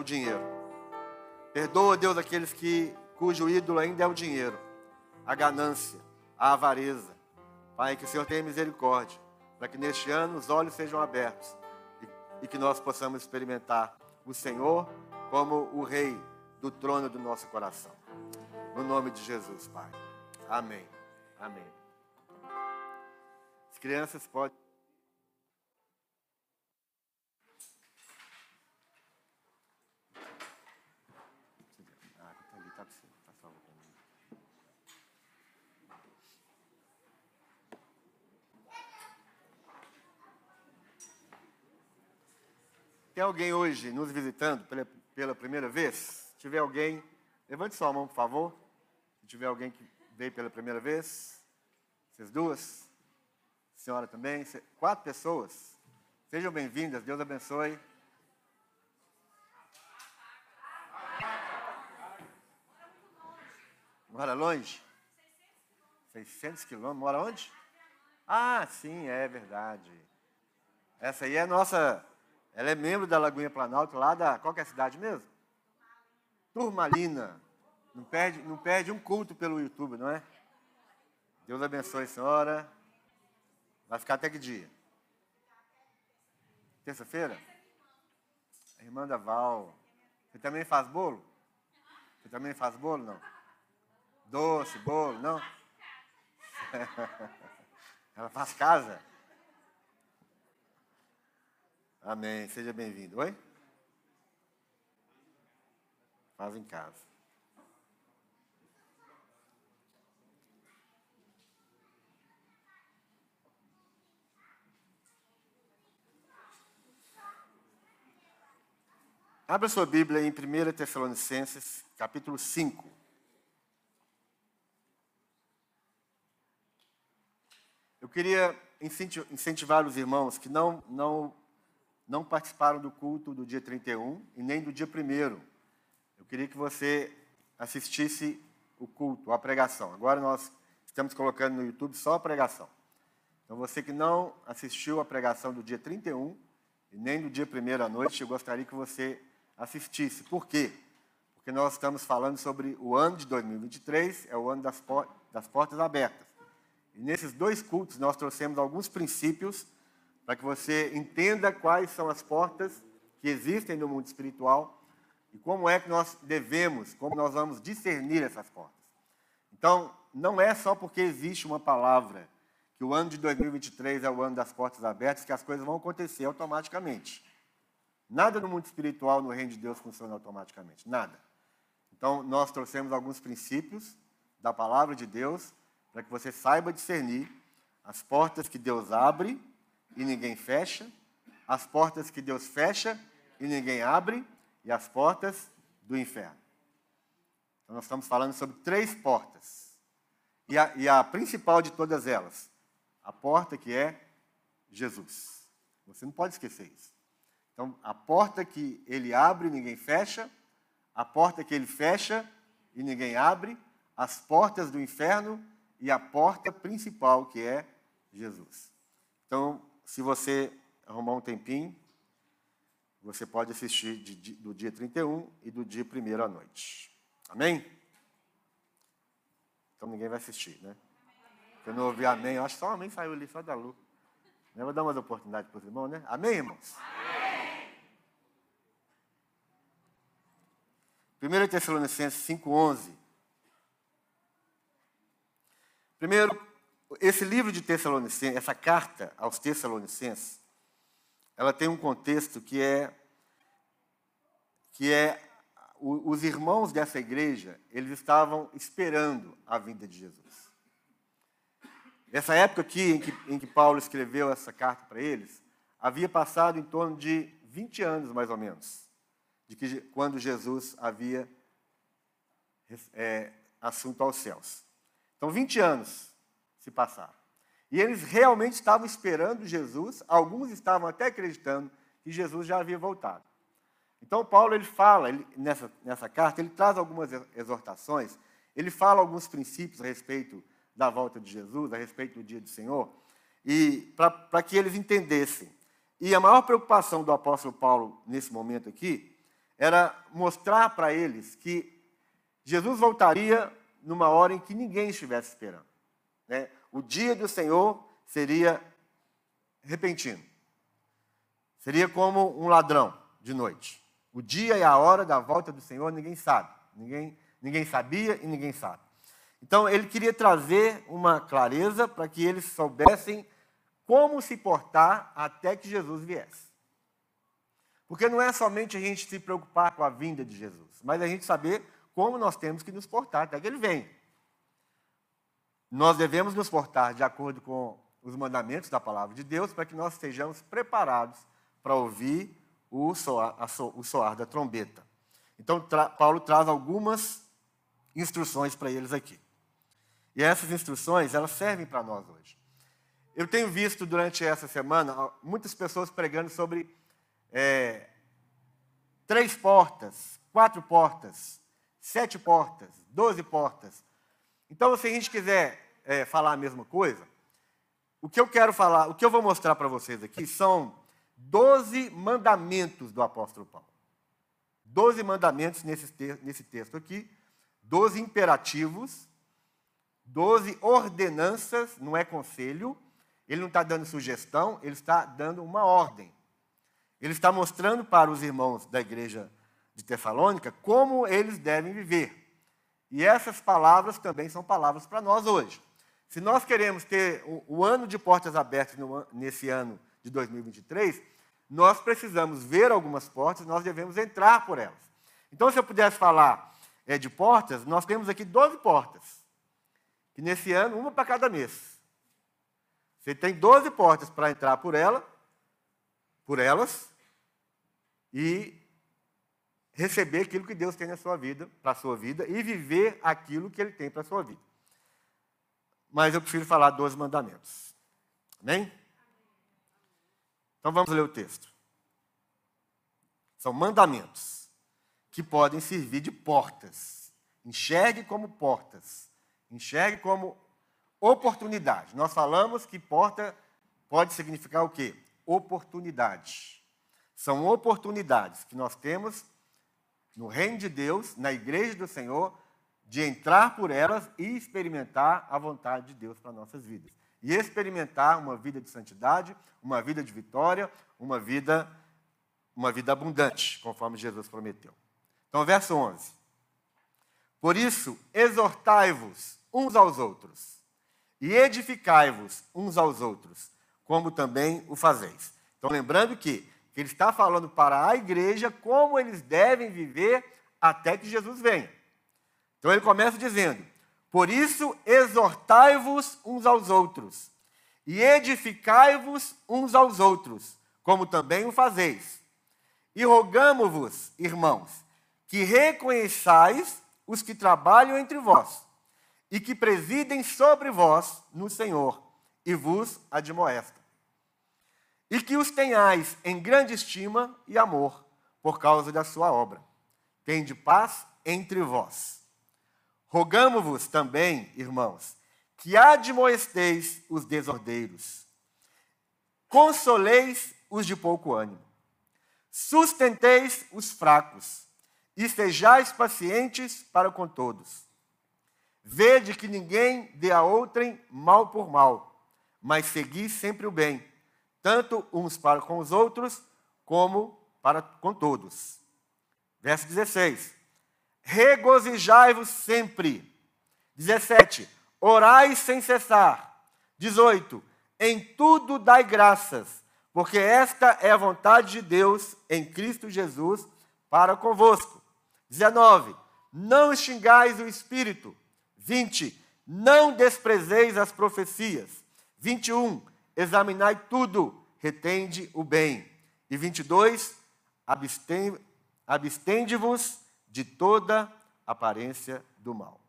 o dinheiro. Perdoa, Deus, aqueles que cujo ídolo ainda é o dinheiro, a ganância, a avareza. Pai, que o Senhor tenha misericórdia, para que neste ano os olhos sejam abertos e, e que nós possamos experimentar o Senhor como o Rei do trono do nosso coração. No nome de Jesus, Pai. Amém. Amém. As crianças podem. Tem alguém hoje nos visitando pela, pela primeira vez? Se tiver alguém, levante sua mão, por favor. Se tiver alguém que veio pela primeira vez, vocês duas, senhora também, quatro pessoas. Sejam bem-vindas, Deus abençoe. Mora longe? 600 quilômetros. Mora onde? Ah, sim, é verdade. Essa aí é a nossa ela é membro da Lagoinha Planalto, lá da. Qual é a cidade mesmo? Turmalina. Não perde, não perde um culto pelo YouTube, não é? Deus abençoe senhora. Vai ficar até que dia? Terça-feira? A irmã da Val. Você também faz bolo? Você também faz bolo, não? Doce, bolo, não? Ela faz casa? Amém. Seja bem-vindo. Oi? Faz em casa. Abra sua Bíblia em 1 Tessalonicenses, capítulo 5. Eu queria incentivar os irmãos que não, não não participaram do culto do dia 31 e nem do dia 1 Eu queria que você assistisse o culto, a pregação. Agora nós estamos colocando no YouTube só a pregação. Então você que não assistiu a pregação do dia 31 e nem do dia 1 à noite, eu gostaria que você assistisse. Por quê? Porque nós estamos falando sobre o ano de 2023, é o ano das, das portas abertas. E nesses dois cultos nós trouxemos alguns princípios para que você entenda quais são as portas que existem no mundo espiritual e como é que nós devemos, como nós vamos discernir essas portas. Então, não é só porque existe uma palavra que o ano de 2023 é o ano das portas abertas que as coisas vão acontecer automaticamente. Nada no mundo espiritual, no reino de Deus, funciona automaticamente. Nada. Então, nós trouxemos alguns princípios da palavra de Deus para que você saiba discernir as portas que Deus abre e ninguém fecha, as portas que Deus fecha e ninguém abre, e as portas do inferno. Então, nós estamos falando sobre três portas. E a, e a principal de todas elas, a porta que é Jesus. Você não pode esquecer isso. Então, a porta que ele abre e ninguém fecha, a porta que ele fecha e ninguém abre, as portas do inferno e a porta principal que é Jesus. Então, se você arrumar um tempinho, você pode assistir de, de, do dia 31 e do dia 1 à noite. Amém? Então ninguém vai assistir, né? Eu não ouvi amém. Eu acho que só amém saiu ali, só da luz. Eu vou dar umas oportunidades para os irmãos, né? Amém, irmãos? Amém. 1 Tessalonicenses 5,11. Primeiro, esse livro de Tessalonicenses, essa carta aos Tessalonicenses, ela tem um contexto que é que é os irmãos dessa igreja, eles estavam esperando a vinda de Jesus. Nessa época aqui em que, em que Paulo escreveu essa carta para eles, havia passado em torno de 20 anos, mais ou menos, de que quando Jesus havia é, assunto aos céus. Então, 20 anos se passaram. E eles realmente estavam esperando Jesus, alguns estavam até acreditando que Jesus já havia voltado. Então, Paulo ele fala, ele, nessa, nessa carta, ele traz algumas exortações, ele fala alguns princípios a respeito da volta de Jesus, a respeito do dia do Senhor, e para que eles entendessem. E a maior preocupação do apóstolo Paulo nesse momento aqui era mostrar para eles que Jesus voltaria numa hora em que ninguém estivesse esperando. Né? O dia do Senhor seria repentino. Seria como um ladrão de noite. O dia e a hora da volta do Senhor ninguém sabe. Ninguém, ninguém sabia e ninguém sabe. Então ele queria trazer uma clareza para que eles soubessem como se portar até que Jesus viesse. Porque não é somente a gente se preocupar com a vinda de Jesus, mas a gente saber como nós temos que nos portar até que ele venha. Nós devemos nos portar de acordo com os mandamentos da palavra de Deus para que nós estejamos preparados para ouvir o soar, o soar da trombeta. Então, tra Paulo traz algumas instruções para eles aqui. E essas instruções, elas servem para nós hoje. Eu tenho visto durante essa semana muitas pessoas pregando sobre é, três portas, quatro portas, sete portas, doze portas. Então, se a gente quiser é, falar a mesma coisa, o que eu quero falar, o que eu vou mostrar para vocês aqui são doze mandamentos do apóstolo Paulo. Doze mandamentos nesse, nesse texto aqui, doze imperativos, doze ordenanças, não é conselho, ele não está dando sugestão, ele está dando uma ordem. Ele está mostrando para os irmãos da igreja de Tessalônica como eles devem viver. E essas palavras também são palavras para nós hoje. Se nós queremos ter o, ano de portas abertas nesse ano de 2023, nós precisamos ver algumas portas, nós devemos entrar por elas. Então, se eu pudesse falar é, de portas, nós temos aqui 12 portas. Que nesse ano, uma para cada mês. Você tem 12 portas para entrar por ela, por elas, e receber aquilo que Deus tem na sua vida, para a sua vida, e viver aquilo que Ele tem para a sua vida. Mas eu prefiro falar 12 mandamentos. Amém? Então vamos ler o texto. São mandamentos que podem servir de portas. Enxergue como portas. Enxergue como Oportunidade. Nós falamos que porta pode significar o quê? Oportunidade. São oportunidades que nós temos no reino de Deus, na igreja do Senhor, de entrar por elas e experimentar a vontade de Deus para nossas vidas. E experimentar uma vida de santidade, uma vida de vitória, uma vida uma vida abundante, conforme Jesus prometeu. Então, verso 11. Por isso, exortai-vos uns aos outros e edificai-vos uns aos outros, como também o fazeis. Então, lembrando que, ele está falando para a igreja como eles devem viver até que Jesus venha. Então, ele começa dizendo: Por isso, exortai-vos uns aos outros, e edificai-vos uns aos outros, como também o fazeis. E rogamo-vos, irmãos, que reconheçais os que trabalham entre vós e que presidem sobre vós no Senhor e vos admoestam. E que os tenhais em grande estima e amor por causa da sua obra. Tende paz entre vós. Rogamo-vos também, irmãos, que admoesteis os desordeiros, consoleis os de pouco ânimo, sustenteis os fracos e sejais pacientes para com todos. Vede que ninguém dê a outrem mal por mal, mas segui sempre o bem, tanto uns para com os outros, como para com todos. Verso 16. Regozijai-vos sempre. 17. Orai sem cessar. 18. Em tudo dai graças, porque esta é a vontade de Deus em Cristo Jesus para convosco. 19. Não extingais o espírito 20. Não desprezeis as profecias. 21. Examinai tudo, retende o bem. E 22. Abstende-vos de toda aparência do mal.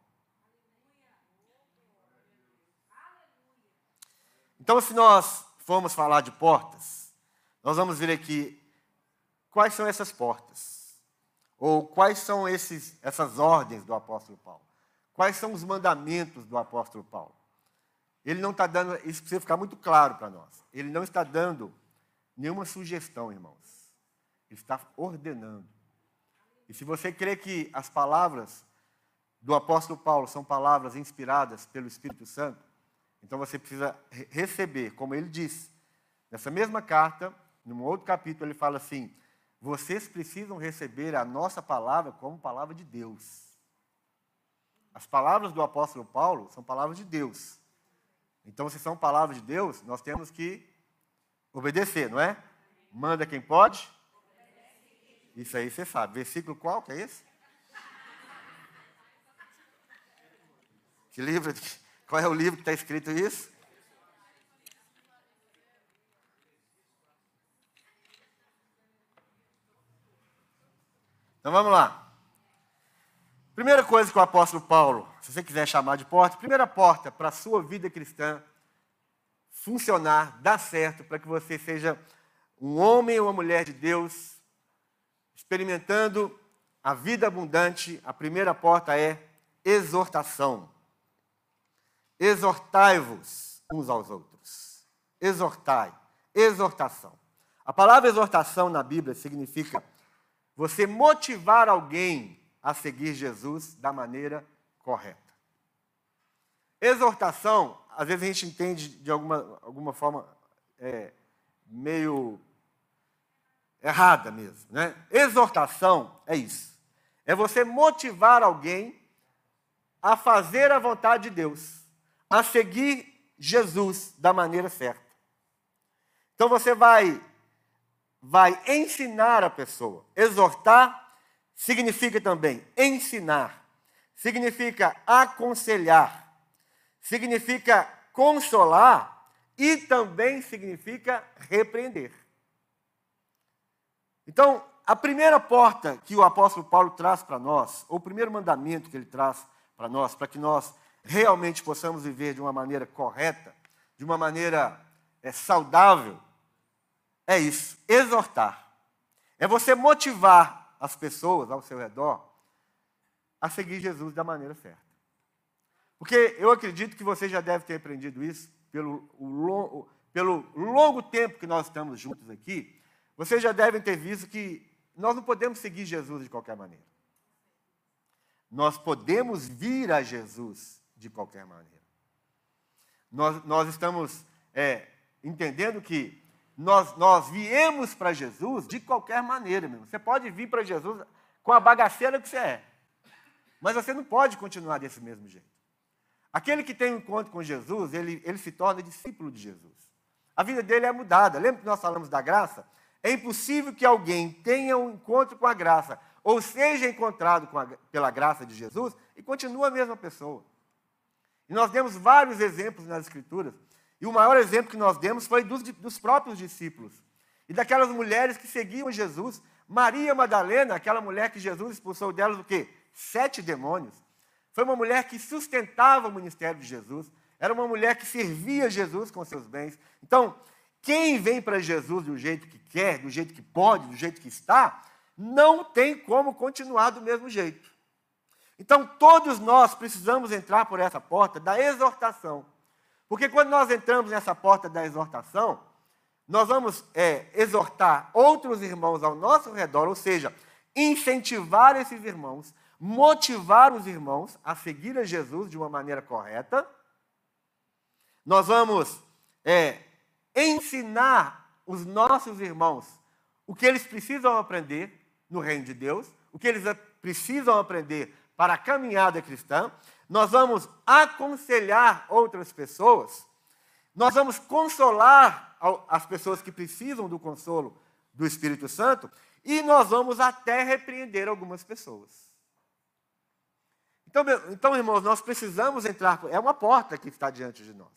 Então, se nós formos falar de portas, nós vamos ver aqui quais são essas portas, ou quais são esses, essas ordens do apóstolo Paulo. Quais são os mandamentos do apóstolo Paulo? Ele não está dando, isso precisa ficar muito claro para nós. Ele não está dando nenhuma sugestão, irmãos. Ele está ordenando. E se você crê que as palavras do apóstolo Paulo são palavras inspiradas pelo Espírito Santo, então você precisa receber, como ele disse. Nessa mesma carta, num outro capítulo, ele fala assim: vocês precisam receber a nossa palavra como palavra de Deus. As palavras do apóstolo Paulo são palavras de Deus. Então, se são palavras de Deus, nós temos que obedecer, não é? Manda quem pode. Isso aí você sabe. Versículo qual que é esse? Que livro? Qual é o livro que está escrito isso? Então vamos lá. Primeira coisa que o apóstolo Paulo, se você quiser chamar de porta, primeira porta para a sua vida cristã funcionar, dar certo, para que você seja um homem ou uma mulher de Deus, experimentando a vida abundante, a primeira porta é exortação. Exortai-vos uns aos outros. Exortai. Exortação. A palavra exortação na Bíblia significa você motivar alguém a seguir Jesus da maneira correta. Exortação, às vezes a gente entende de alguma, alguma forma é, meio errada mesmo. Né? Exortação é isso. É você motivar alguém a fazer a vontade de Deus, a seguir Jesus da maneira certa. Então você vai vai ensinar a pessoa. Exortar significa também ensinar, significa aconselhar, significa consolar e também significa repreender. Então, a primeira porta que o apóstolo Paulo traz para nós, ou o primeiro mandamento que ele traz para nós, para que nós realmente possamos viver de uma maneira correta, de uma maneira é, saudável, é isso, exortar. É você motivar as pessoas ao seu redor a seguir Jesus da maneira certa. Porque eu acredito que você já deve ter aprendido isso pelo, longo, pelo longo tempo que nós estamos juntos aqui. Vocês já devem ter visto que nós não podemos seguir Jesus de qualquer maneira. Nós podemos vir a Jesus de qualquer maneira. Nós, nós estamos é, entendendo que nós, nós viemos para Jesus de qualquer maneira, meu. Você pode vir para Jesus com a bagaceira que você é. Mas você não pode continuar desse mesmo jeito. Aquele que tem um encontro com Jesus, ele, ele se torna discípulo de Jesus. A vida dele é mudada. Lembra que nós falamos da graça? É impossível que alguém tenha um encontro com a graça, ou seja encontrado a, pela graça de Jesus, e continue a mesma pessoa. E nós demos vários exemplos nas Escrituras e o maior exemplo que nós demos foi dos, dos próprios discípulos. E daquelas mulheres que seguiam Jesus. Maria Madalena, aquela mulher que Jesus expulsou delas o quê? Sete demônios. Foi uma mulher que sustentava o ministério de Jesus. Era uma mulher que servia Jesus com seus bens. Então, quem vem para Jesus do jeito que quer, do jeito que pode, do jeito que está, não tem como continuar do mesmo jeito. Então, todos nós precisamos entrar por essa porta da exortação. Porque quando nós entramos nessa porta da exortação, nós vamos é, exortar outros irmãos ao nosso redor, ou seja, incentivar esses irmãos, motivar os irmãos a seguir a Jesus de uma maneira correta. Nós vamos é, ensinar os nossos irmãos o que eles precisam aprender no reino de Deus, o que eles precisam aprender para a caminhada cristã nós vamos aconselhar outras pessoas, nós vamos consolar as pessoas que precisam do consolo do Espírito Santo e nós vamos até repreender algumas pessoas. Então, então, irmãos, nós precisamos entrar, é uma porta que está diante de nós.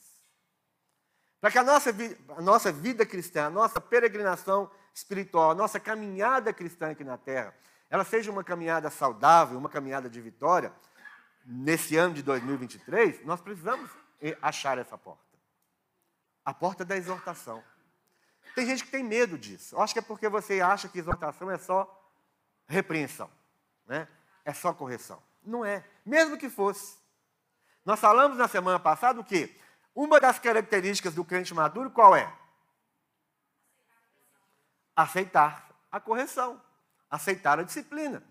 Para que a nossa, a nossa vida cristã, a nossa peregrinação espiritual, a nossa caminhada cristã aqui na terra, ela seja uma caminhada saudável, uma caminhada de vitória, nesse ano de 2023, nós precisamos achar essa porta. A porta da exortação. Tem gente que tem medo disso. Eu acho que é porque você acha que exortação é só repreensão, né? É só correção. Não é. Mesmo que fosse. Nós falamos na semana passada o quê? Uma das características do crente maduro qual é? Aceitar a correção, aceitar a disciplina.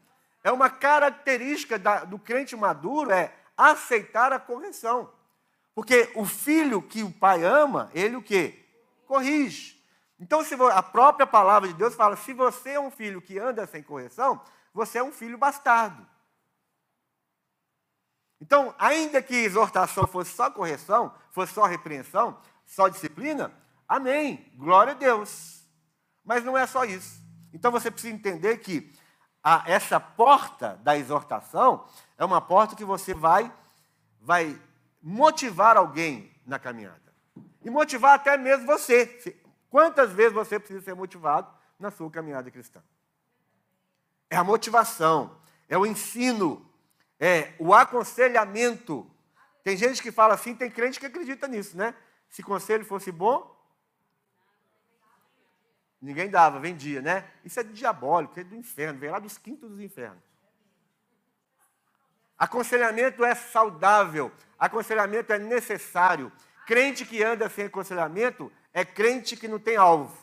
É uma característica da, do crente maduro é aceitar a correção. Porque o filho que o pai ama, ele o quê? Corrige. Então, se a própria palavra de Deus fala: se você é um filho que anda sem correção, você é um filho bastardo. Então, ainda que exortação fosse só correção, fosse só repreensão, só disciplina, amém, glória a Deus. Mas não é só isso. Então você precisa entender que a, essa porta da exortação é uma porta que você vai, vai motivar alguém na caminhada. E motivar até mesmo você. Quantas vezes você precisa ser motivado na sua caminhada cristã? É a motivação, é o ensino, é o aconselhamento. Tem gente que fala assim, tem crente que acredita nisso, né? Se conselho fosse bom, ninguém dava, vendia, né? Isso é diabólico, é do inferno, vem lá dos quintos dos infernos. Aconselhamento é saudável, aconselhamento é necessário. Crente que anda sem aconselhamento é crente que não tem alvo.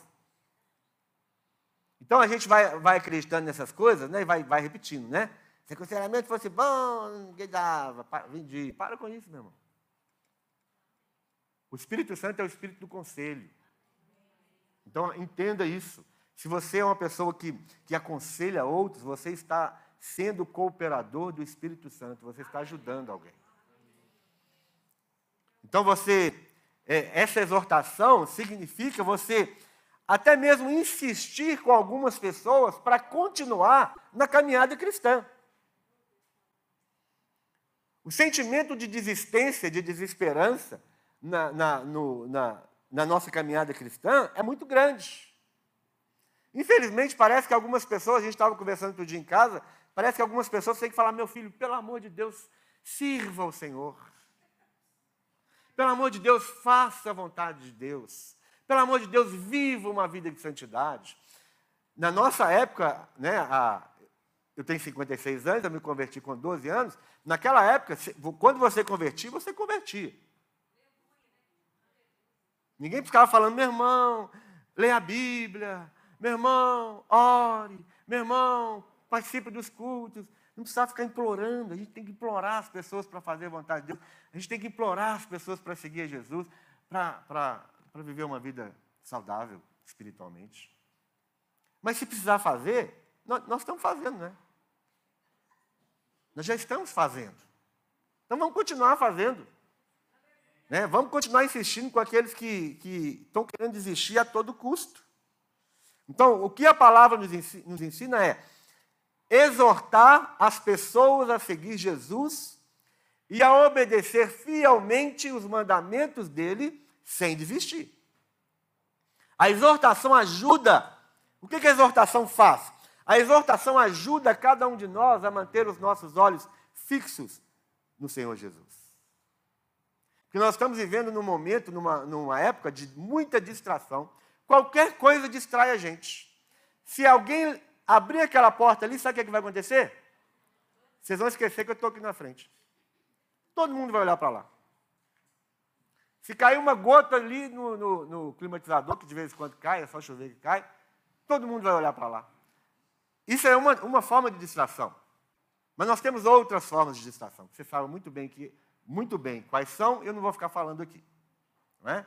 Então a gente vai, vai acreditando nessas coisas né, e vai, vai repetindo, né? Se aconselhamento fosse bom, ninguém dava, vendia. Para com isso, meu irmão. O Espírito Santo é o espírito do conselho. Então entenda isso. Se você é uma pessoa que, que aconselha outros, você está sendo cooperador do Espírito Santo, você está ajudando alguém. Então você, é, essa exortação significa você até mesmo insistir com algumas pessoas para continuar na caminhada cristã. O sentimento de desistência, de desesperança na, na, no, na, na nossa caminhada cristã é muito grande. Infelizmente, parece que algumas pessoas, a gente estava conversando outro dia em casa, Parece que algumas pessoas têm que falar, meu filho, pelo amor de Deus, sirva ao Senhor. Pelo amor de Deus, faça a vontade de Deus. Pelo amor de Deus, viva uma vida de santidade. Na nossa época, né, a, eu tenho 56 anos, eu me converti com 12 anos. Naquela época, quando você convertia, você convertia. Ninguém ficava falando, meu irmão, leia a Bíblia, meu irmão, ore, meu irmão, participe dos cultos. Não precisa ficar implorando, a gente tem que implorar as pessoas para fazer a vontade de Deus. A gente tem que implorar as pessoas para seguir a Jesus, para viver uma vida saudável espiritualmente. Mas se precisar fazer, nós, nós estamos fazendo, né? Nós já estamos fazendo. Então vamos continuar fazendo. Né? Vamos continuar insistindo com aqueles que, que estão querendo desistir a todo custo. Então, o que a palavra nos ensina é exortar as pessoas a seguir Jesus e a obedecer fielmente os mandamentos dele sem desistir. A exortação ajuda. O que a exortação faz? A exortação ajuda cada um de nós a manter os nossos olhos fixos no Senhor Jesus. Porque nós estamos vivendo num momento, numa, numa época de muita distração. Qualquer coisa distrai a gente. Se alguém abrir aquela porta ali, sabe o que, é que vai acontecer? Vocês vão esquecer que eu estou aqui na frente. Todo mundo vai olhar para lá. Se cair uma gota ali no, no, no, climatizador, que de vez em quando cai, é só chover que cai, todo mundo vai olhar para lá. Isso é uma, uma forma de distração. Mas nós temos outras formas de distração. Você sabe muito bem que, muito bem quais são, eu não vou ficar falando aqui. Não é?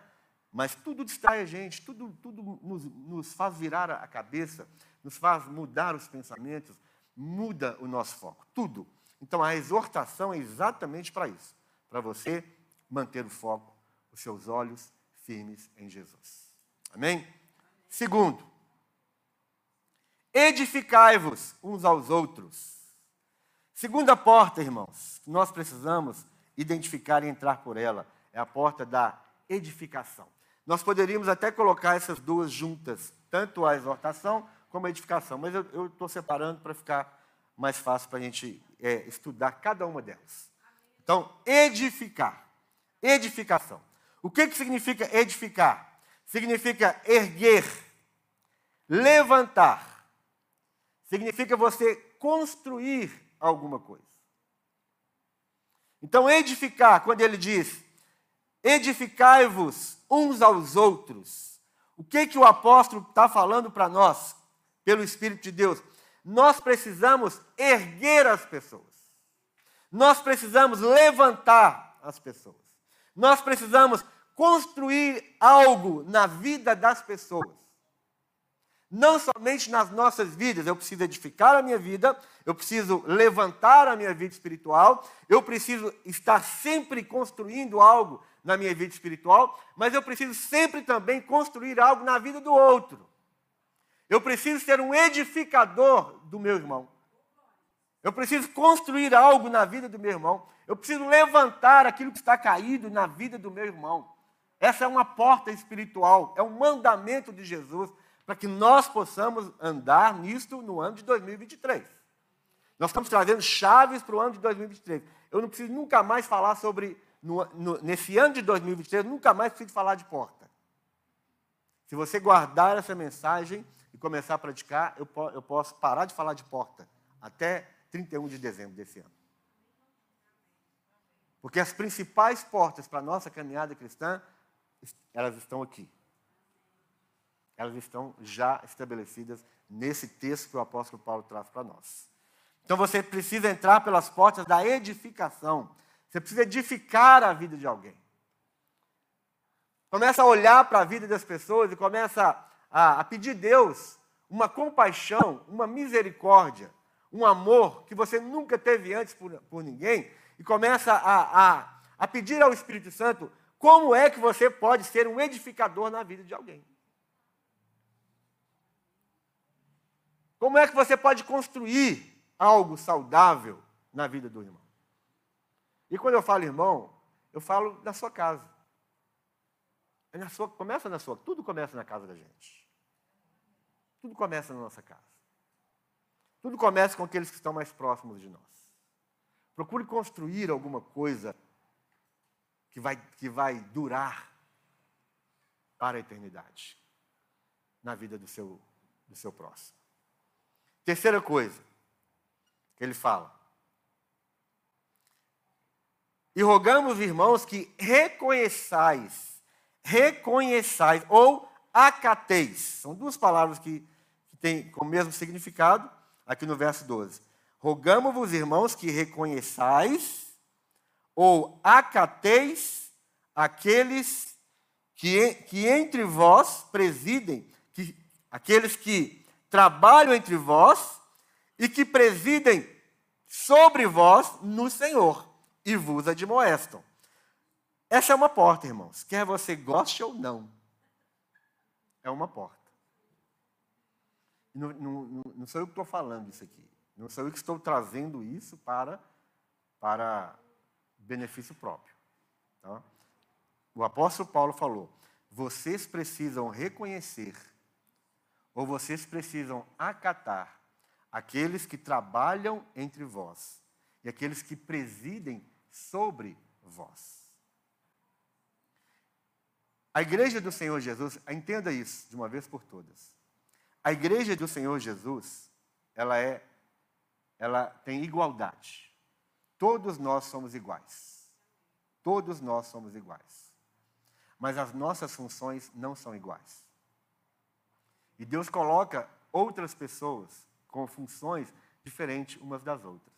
Mas tudo distrai a gente, tudo, tudo nos, nos faz virar a cabeça, nos faz mudar os pensamentos, muda o nosso foco, tudo. Então a exortação é exatamente para isso, para você manter o foco, os seus olhos firmes em Jesus. Amém? Segundo, edificai-vos uns aos outros. Segunda porta, irmãos, nós precisamos identificar e entrar por ela, é a porta da edificação. Nós poderíamos até colocar essas duas juntas, tanto a exortação como a edificação. Mas eu estou separando para ficar mais fácil para a gente é, estudar cada uma delas. Então, edificar. Edificação. O que, que significa edificar? Significa erguer, levantar. Significa você construir alguma coisa. Então, edificar, quando ele diz, edificai-vos uns aos outros. O que, que o apóstolo está falando para nós? pelo Espírito de Deus. nós precisamos erguer as pessoas. Nós precisamos levantar as pessoas. Nós precisamos construir algo na vida das pessoas. Não somente nas nossas vidas, eu preciso edificar a minha vida, eu preciso levantar a minha vida espiritual, eu preciso estar sempre construindo algo na minha vida espiritual, mas eu preciso sempre também construir algo na vida do outro. Eu preciso ser um edificador do meu irmão. Eu preciso construir algo na vida do meu irmão. Eu preciso levantar aquilo que está caído na vida do meu irmão. Essa é uma porta espiritual, é um mandamento de Jesus para que nós possamos andar nisto no ano de 2023. Nós estamos trazendo chaves para o ano de 2023. Eu não preciso nunca mais falar sobre, no, no, nesse ano de 2023, nunca mais preciso falar de porta. Se você guardar essa mensagem e começar a praticar, eu, eu posso parar de falar de porta até 31 de dezembro desse ano. Porque as principais portas para a nossa caminhada cristã, elas estão aqui. Elas estão já estabelecidas nesse texto que o apóstolo Paulo traz para nós. Então você precisa entrar pelas portas da edificação. Você precisa edificar a vida de alguém. Começa a olhar para a vida das pessoas e começa a, a pedir a Deus uma compaixão, uma misericórdia, um amor que você nunca teve antes por, por ninguém, e começa a, a, a pedir ao Espírito Santo como é que você pode ser um edificador na vida de alguém. Como é que você pode construir algo saudável na vida do irmão? E quando eu falo irmão, eu falo da sua casa. É na sua, começa na sua, tudo começa na casa da gente. Tudo começa na nossa casa. Tudo começa com aqueles que estão mais próximos de nós. Procure construir alguma coisa que vai, que vai durar para a eternidade na vida do seu, do seu próximo. Terceira coisa que ele fala. E rogamos, irmãos, que reconheçais, reconheçais ou acateis. São duas palavras que, que têm o mesmo significado, aqui no verso 12. Rogamos-vos, irmãos, que reconheçais ou acateis aqueles que, que entre vós presidem, que, aqueles que trabalham entre vós e que presidem sobre vós no Senhor e vos admoestam. Essa é uma porta, irmãos, quer você goste ou não é uma porta. Não, não, não sou eu que estou falando isso aqui. Não sou eu que estou trazendo isso para, para benefício próprio. Tá? O apóstolo Paulo falou: vocês precisam reconhecer, ou vocês precisam acatar, aqueles que trabalham entre vós e aqueles que presidem sobre vós. A igreja do Senhor Jesus, entenda isso de uma vez por todas. A igreja do Senhor Jesus, ela é ela tem igualdade. Todos nós somos iguais. Todos nós somos iguais. Mas as nossas funções não são iguais. E Deus coloca outras pessoas com funções diferentes umas das outras.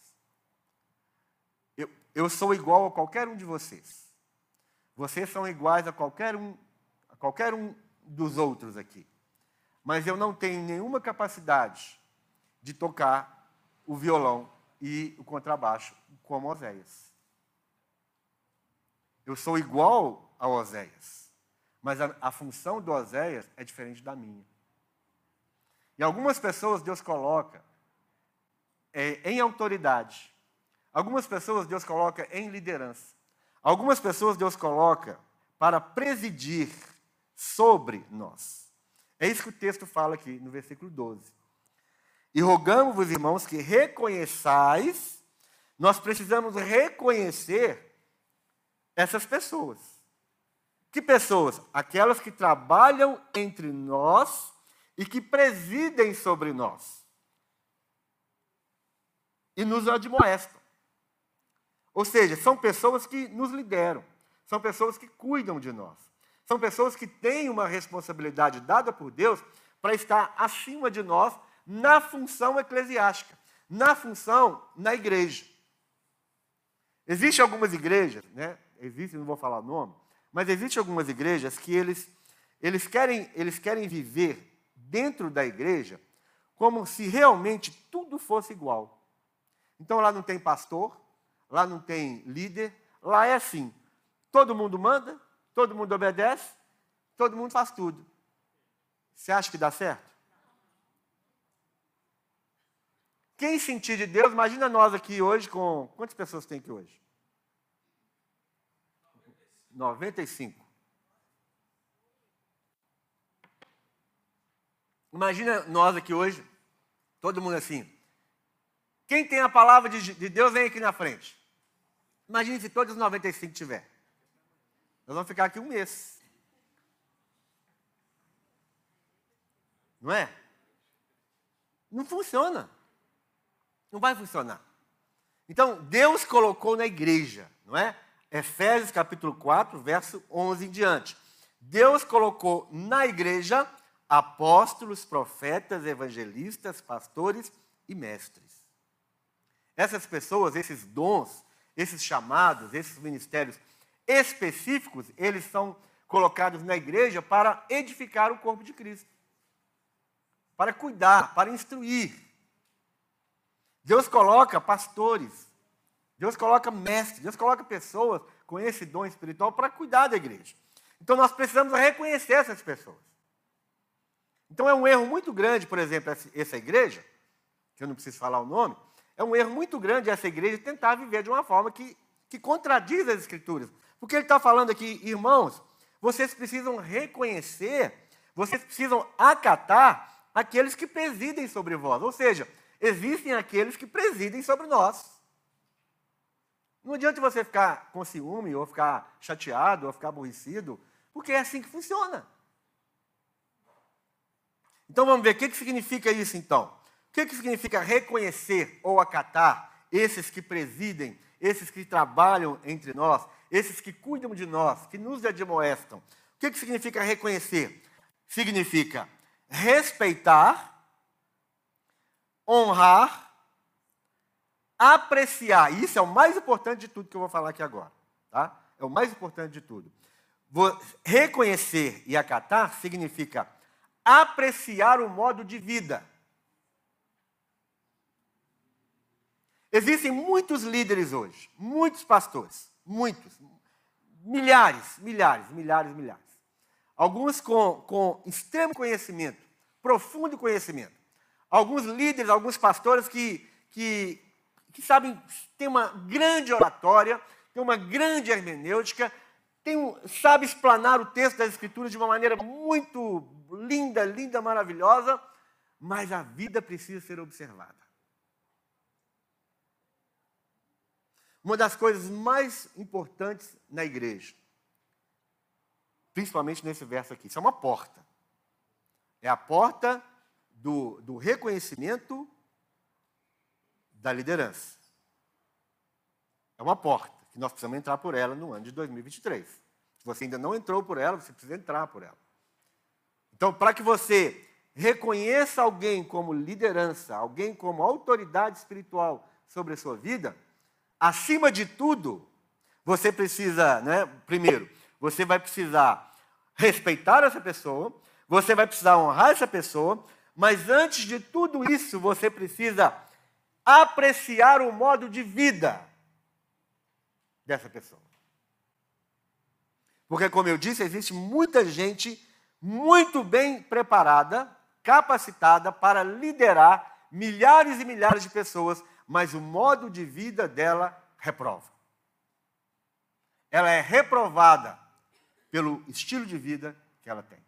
Eu, eu sou igual a qualquer um de vocês. Vocês são iguais a qualquer um a qualquer um dos outros aqui. Mas eu não tenho nenhuma capacidade de tocar o violão e o contrabaixo como Oséias. Eu sou igual a Oséias, mas a, a função do Oséias é diferente da minha. E algumas pessoas Deus coloca é, em autoridade. Algumas pessoas Deus coloca em liderança. Algumas pessoas Deus coloca para presidir sobre nós. É isso que o texto fala aqui no versículo 12. E rogamos-vos, irmãos, que reconheçais, nós precisamos reconhecer essas pessoas. Que pessoas? Aquelas que trabalham entre nós e que presidem sobre nós. E nos admoestam. Ou seja, são pessoas que nos lideram, são pessoas que cuidam de nós. São pessoas que têm uma responsabilidade dada por Deus para estar acima de nós na função eclesiástica, na função na igreja. Existem algumas igrejas, né? Existem, não vou falar o nome, mas existem algumas igrejas que eles, eles, querem, eles querem viver dentro da igreja como se realmente tudo fosse igual. Então lá não tem pastor, lá não tem líder, lá é assim: todo mundo manda, todo mundo obedece, todo mundo faz tudo. Você acha que dá certo? Quem sentir de Deus, imagina nós aqui hoje com. Quantas pessoas tem aqui hoje? 95. Imagina nós aqui hoje, todo mundo assim. Quem tem a palavra de, de Deus, vem aqui na frente. Imagine se todos os 95 tiver. Nós vamos ficar aqui um mês. Não é? Não funciona. Não vai funcionar. Então, Deus colocou na igreja, não é? Efésios capítulo 4, verso 11 em diante. Deus colocou na igreja apóstolos, profetas, evangelistas, pastores e mestres. Essas pessoas, esses dons, esses chamados, esses ministérios específicos, eles são colocados na igreja para edificar o corpo de Cristo, para cuidar, para instruir. Deus coloca pastores, Deus coloca mestres, Deus coloca pessoas com esse dom espiritual para cuidar da igreja. Então nós precisamos reconhecer essas pessoas. Então é um erro muito grande, por exemplo, essa igreja, que eu não preciso falar o nome, é um erro muito grande essa igreja tentar viver de uma forma que, que contradiz as escrituras. Porque ele está falando aqui, irmãos, vocês precisam reconhecer, vocês precisam acatar aqueles que presidem sobre vós. Ou seja, existem aqueles que presidem sobre nós. Não adianta você ficar com ciúme, ou ficar chateado, ou ficar aborrecido, porque é assim que funciona. Então vamos ver o que, que significa isso então. O que, que significa reconhecer ou acatar esses que presidem, esses que trabalham entre nós, esses que cuidam de nós, que nos admoestam. O que, que significa reconhecer? Significa respeitar, honrar, apreciar. Isso é o mais importante de tudo que eu vou falar aqui agora. Tá? É o mais importante de tudo. Vou reconhecer e acatar significa apreciar o modo de vida. Existem muitos líderes hoje, muitos pastores, muitos, milhares, milhares, milhares, milhares. Alguns com, com extremo conhecimento, profundo conhecimento. Alguns líderes, alguns pastores que, que, que sabem, têm uma grande oratória, têm uma grande hermenêutica, tem um, sabe explanar o texto das Escrituras de uma maneira muito linda, linda, maravilhosa, mas a vida precisa ser observada. Uma das coisas mais importantes na igreja, principalmente nesse verso aqui, isso é uma porta. É a porta do, do reconhecimento da liderança. É uma porta que nós precisamos entrar por ela no ano de 2023. Se você ainda não entrou por ela, você precisa entrar por ela. Então, para que você reconheça alguém como liderança, alguém como autoridade espiritual sobre a sua vida, acima de tudo, você precisa, né, primeiro, você vai precisar respeitar essa pessoa, você vai precisar honrar essa pessoa, mas antes de tudo isso, você precisa apreciar o modo de vida dessa pessoa. Porque, como eu disse, existe muita gente muito bem preparada, capacitada para liderar milhares e milhares de pessoas, mas o modo de vida dela reprova. Ela é reprovada pelo estilo de vida que ela tem.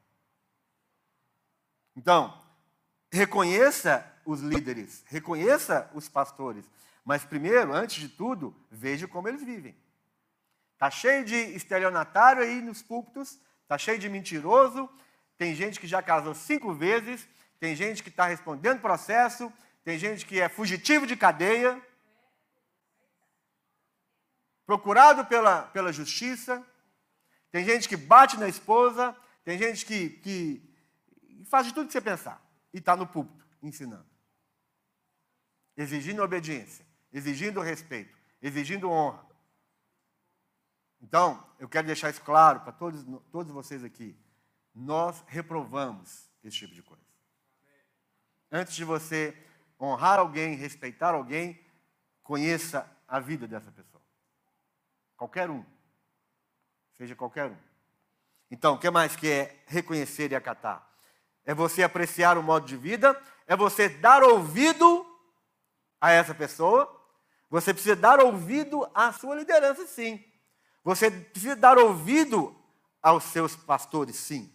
Então, reconheça os líderes, reconheça os pastores, mas primeiro, antes de tudo, veja como eles vivem. Está cheio de estelionatário aí nos púlpitos, está cheio de mentiroso, tem gente que já casou cinco vezes, tem gente que está respondendo processo, tem gente que é fugitivo de cadeia, procurado pela, pela justiça, tem gente que bate na esposa, tem gente que, que faz de tudo que você pensar e está no púlpito ensinando. exigindo obediência, exigindo respeito, exigindo honra. Então, eu quero deixar isso claro para todos, todos vocês aqui. Nós reprovamos esse tipo de coisa. Antes de você honrar alguém, respeitar alguém, conheça a vida dessa pessoa. Qualquer um. Seja qualquer um. Então, o que mais que é reconhecer e acatar? É você apreciar o modo de vida, é você dar ouvido a essa pessoa. Você precisa dar ouvido à sua liderança, sim. Você precisa dar ouvido aos seus pastores, sim.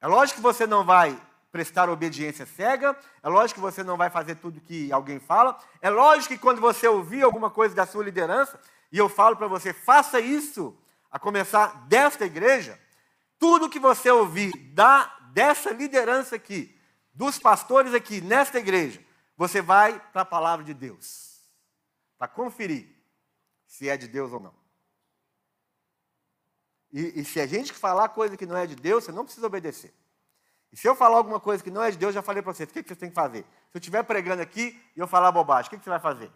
É lógico que você não vai prestar obediência cega, é lógico que você não vai fazer tudo que alguém fala, é lógico que quando você ouvir alguma coisa da sua liderança, e eu falo para você, faça isso, a começar desta igreja, tudo que você ouvir da, dessa liderança aqui, dos pastores aqui, nesta igreja, você vai para a palavra de Deus, para conferir se é de Deus ou não. E, e, se a gente falar coisa que não é de Deus, você não precisa obedecer. E se eu falar alguma coisa que não é de Deus, já falei para vocês, o que, que vocês têm que fazer? Se eu estiver pregando aqui e eu falar bobagem, o que, que você vai fazer?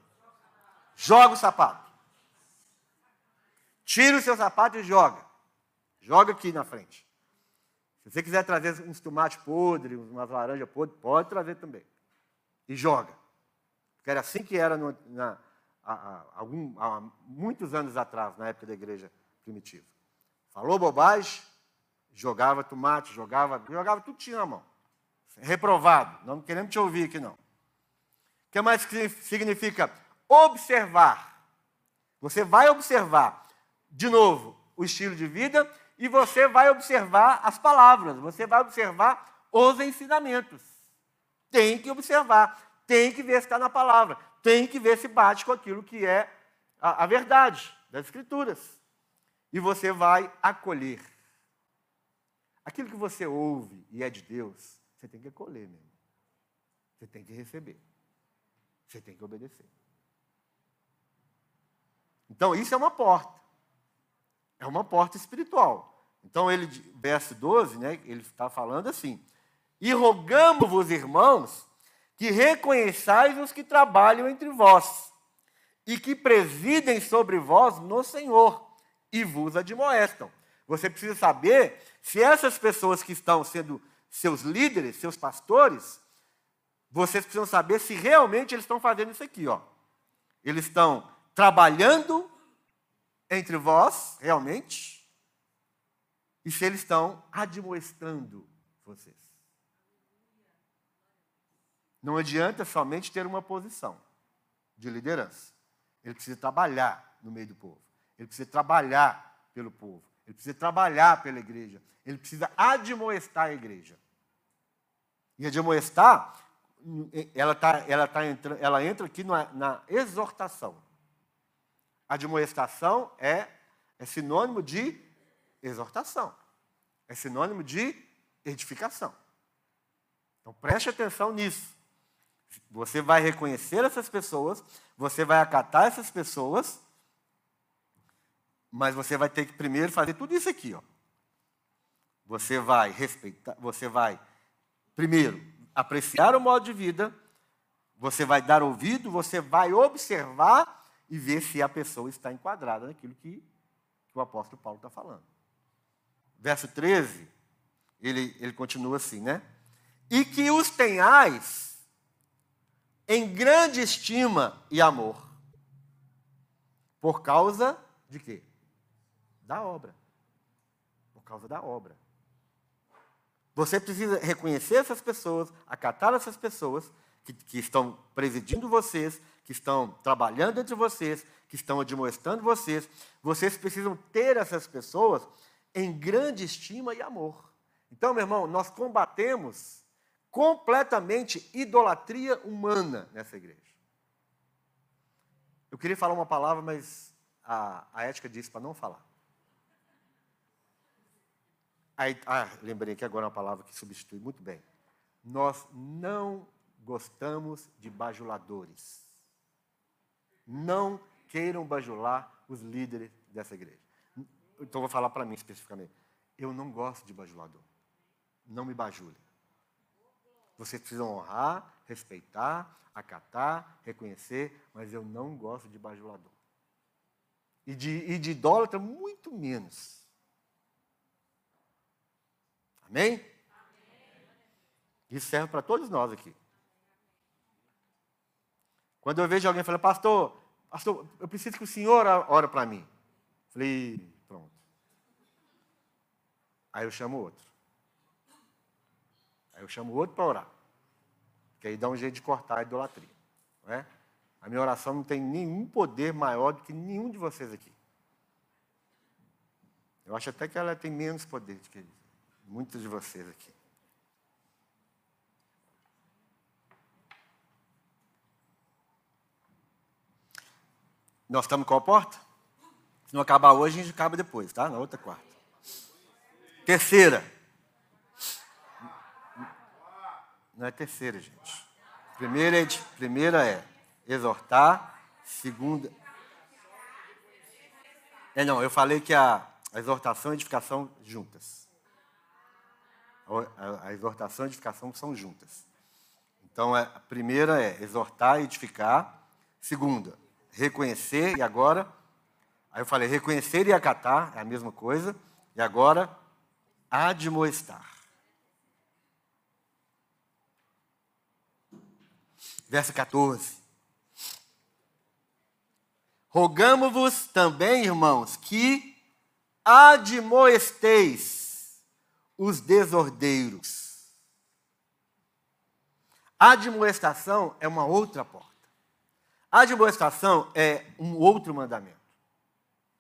Joga o sapato. Tira o seu sapato e joga. Joga aqui na frente. Se você quiser trazer uns tomates podres, umas laranjas podres, pode trazer também. E joga. Porque era assim que era no, na, há, algum, há muitos anos atrás, na época da igreja primitiva. Falou bobagem, jogava tomate, jogava, jogava tudo tinha na mão. Reprovado, não queremos te ouvir aqui não. O que mais significa observar? Você vai observar, de novo, o estilo de vida e você vai observar as palavras, você vai observar os ensinamentos. Tem que observar, tem que ver se está na palavra, tem que ver se bate com aquilo que é a, a verdade das Escrituras. E você vai acolher. Aquilo que você ouve e é de Deus, você tem que acolher mesmo. Você tem que receber. Você tem que obedecer. Então, isso é uma porta. É uma porta espiritual. Então, ele, verso 12, né, ele está falando assim: E rogamos-vos, irmãos, que reconheçais os que trabalham entre vós, e que presidem sobre vós no Senhor, e vos admoestam. Você precisa saber se essas pessoas que estão sendo seus líderes, seus pastores, vocês precisam saber se realmente eles estão fazendo isso aqui, ó. Eles estão trabalhando entre vós, realmente, e se eles estão admoestando vocês. Não adianta somente ter uma posição de liderança. Ele precisa trabalhar no meio do povo. Ele precisa trabalhar pelo povo. Ele precisa trabalhar pela igreja. Ele precisa admoestar a igreja. E admoestar, ela, tá, ela, tá entra, ela entra aqui na, na exortação. Admoestação é, é sinônimo de exortação. É sinônimo de edificação. Então preste atenção nisso. Você vai reconhecer essas pessoas, você vai acatar essas pessoas, mas você vai ter que primeiro fazer tudo isso aqui, ó. Você vai respeitar, você vai primeiro apreciar o modo de vida, você vai dar ouvido, você vai observar e ver se a pessoa está enquadrada naquilo que, o apóstolo Paulo está falando. Verso 13, ele, ele continua assim, né? E que os tenhais em grande estima e amor. Por causa de quê? Da obra. Por causa da obra. Você precisa reconhecer essas pessoas, acatar essas pessoas que, que estão presidindo vocês, que estão trabalhando entre vocês, que estão admoestando vocês. Vocês precisam ter essas pessoas em grande estima e amor. Então, meu irmão, nós combatemos completamente idolatria humana nessa igreja. Eu queria falar uma palavra, mas a, a ética disse para não falar. Ah, lembrei que agora é uma palavra que substitui muito bem. Nós não gostamos de bajuladores. Não queiram bajular os líderes dessa igreja. Então vou falar para mim especificamente. Eu não gosto de bajulador. Não me bajule. Vocês precisam honrar, respeitar, acatar, reconhecer, mas eu não gosto de bajulador. E de, e de idólatra, muito menos. Amém? Amém? Isso serve para todos nós aqui. Quando eu vejo alguém falando, pastor, pastor, eu preciso que o senhor ore para mim. Falei, pronto. Aí eu chamo outro. Aí eu chamo outro para orar. Que aí dá um jeito de cortar a idolatria. Não é? A minha oração não tem nenhum poder maior do que nenhum de vocês aqui. Eu acho até que ela tem menos poder do que muitos de vocês aqui. Nós estamos com a porta? Se não acabar hoje, a gente acaba depois, tá? Na outra quarta. Terceira. Não é terceira, gente. Primeira é, primeira é exortar. Segunda. É, não, eu falei que a, a exortação e a edificação juntas. A, a, a exortação e a edificação são juntas. Então, é, a primeira é exortar e edificar. Segunda, reconhecer. E agora? Aí eu falei reconhecer e acatar, é a mesma coisa. E agora, admoestar. Verso 14. Rogamo-vos também, irmãos, que admoesteis os desordeiros. Admoestação é uma outra porta. Admoestação é um outro mandamento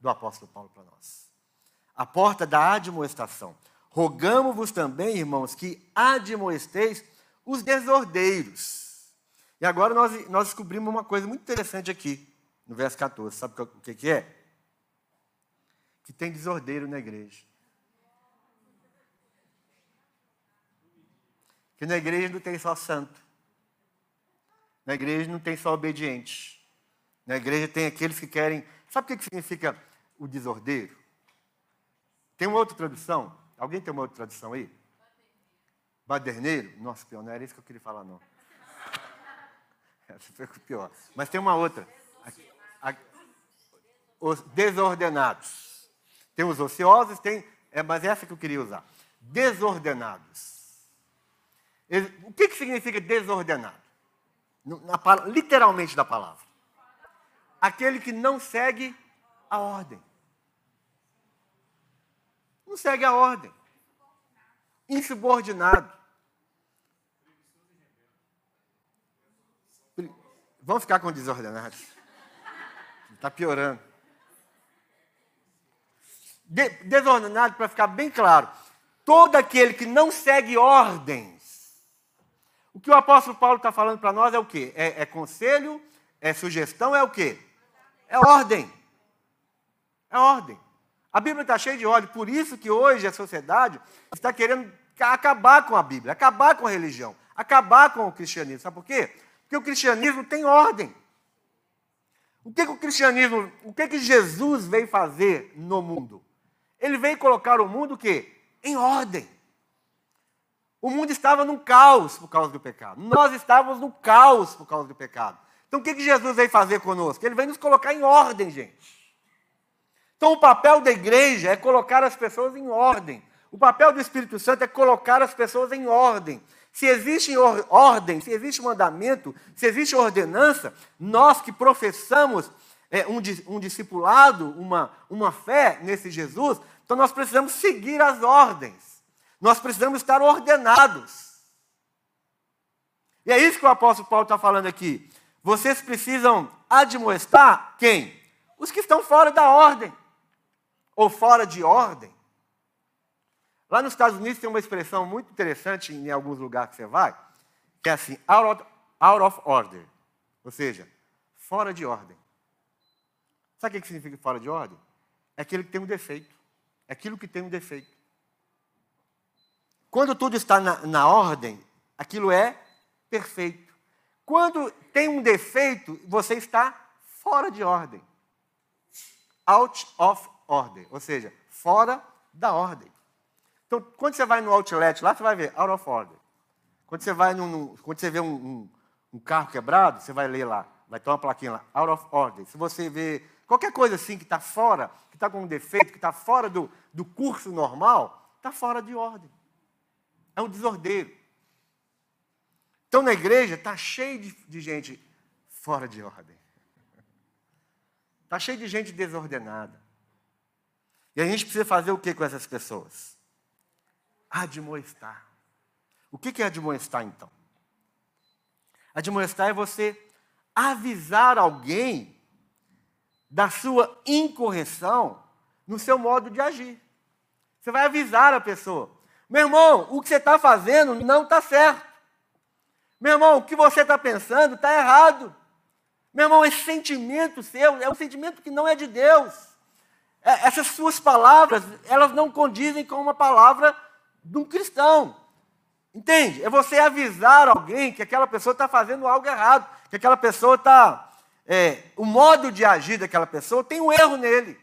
do apóstolo Paulo para nós. A porta da admoestação. Rogamo-vos também, irmãos, que admoesteis os desordeiros. E agora nós, nós descobrimos uma coisa muito interessante aqui, no verso 14. Sabe o que, que é? Que tem desordeiro na igreja. Que na igreja não tem só santo. Na igreja não tem só obediente. Na igreja tem aqueles que querem. Sabe o que significa o desordeiro? Tem uma outra tradução? Alguém tem uma outra tradução aí? Baderneiro? Nossa, não era isso que eu queria falar, não. Essa foi pior. Mas tem uma outra. os desordenados. Tem os ociosos, tem. É, mas essa que eu queria usar. Desordenados. O que, que significa desordenado? Na, literalmente da palavra. Aquele que não segue a ordem. Não segue a ordem. Insubordinado. Vamos ficar com desordenados. Está piorando. De, desordenado, para ficar bem claro, todo aquele que não segue ordens. O que o apóstolo Paulo está falando para nós é o quê? É, é conselho, é sugestão, é o quê? É ordem. É ordem. A Bíblia está cheia de ordem, por isso que hoje a sociedade está querendo acabar com a Bíblia, acabar com a religião, acabar com o cristianismo. Sabe por quê? Porque o cristianismo tem ordem. O que, que o cristianismo, o que, que Jesus veio fazer no mundo? Ele veio colocar o mundo o quê? Em ordem. O mundo estava num caos por causa do pecado. Nós estávamos no caos por causa do pecado. Então o que, que Jesus veio fazer conosco? Ele veio nos colocar em ordem, gente. Então o papel da igreja é colocar as pessoas em ordem. O papel do Espírito Santo é colocar as pessoas em ordem. Se existe ordem, se existe mandamento, se existe ordenança, nós que professamos é, um, um discipulado, uma, uma fé nesse Jesus, então nós precisamos seguir as ordens. Nós precisamos estar ordenados. E é isso que o apóstolo Paulo está falando aqui. Vocês precisam admoestar quem? Os que estão fora da ordem, ou fora de ordem. Lá nos Estados Unidos tem uma expressão muito interessante em alguns lugares que você vai, que é assim, out of, out of order. Ou seja, fora de ordem. Sabe o que significa fora de ordem? É aquele que tem um defeito. É aquilo que tem um defeito. Quando tudo está na, na ordem, aquilo é perfeito. Quando tem um defeito, você está fora de ordem. Out of order. Ou seja, fora da ordem. Então, quando você vai no outlet lá, você vai ver out of order. Quando você vai num, quando você vê um, um, um, carro quebrado, você vai ler lá, vai ter uma plaquinha lá, out of order. Se você vê qualquer coisa assim que está fora, que está com um defeito, que está fora do, do curso normal, está fora de ordem. É um desordeiro. Então na igreja está cheio de, de gente fora de ordem. Está cheio de gente desordenada. E a gente precisa fazer o que com essas pessoas? Admoestar. O que é admoestar então? Admoestar é você avisar alguém da sua incorreção no seu modo de agir. Você vai avisar a pessoa: meu irmão, o que você está fazendo não está certo. Meu irmão, o que você está pensando está errado. Meu irmão, esse sentimento seu é um sentimento que não é de Deus. É, essas suas palavras, elas não condizem com uma palavra de um cristão. Entende? É você avisar alguém que aquela pessoa está fazendo algo errado, que aquela pessoa está. É, o modo de agir daquela pessoa tem um erro nele.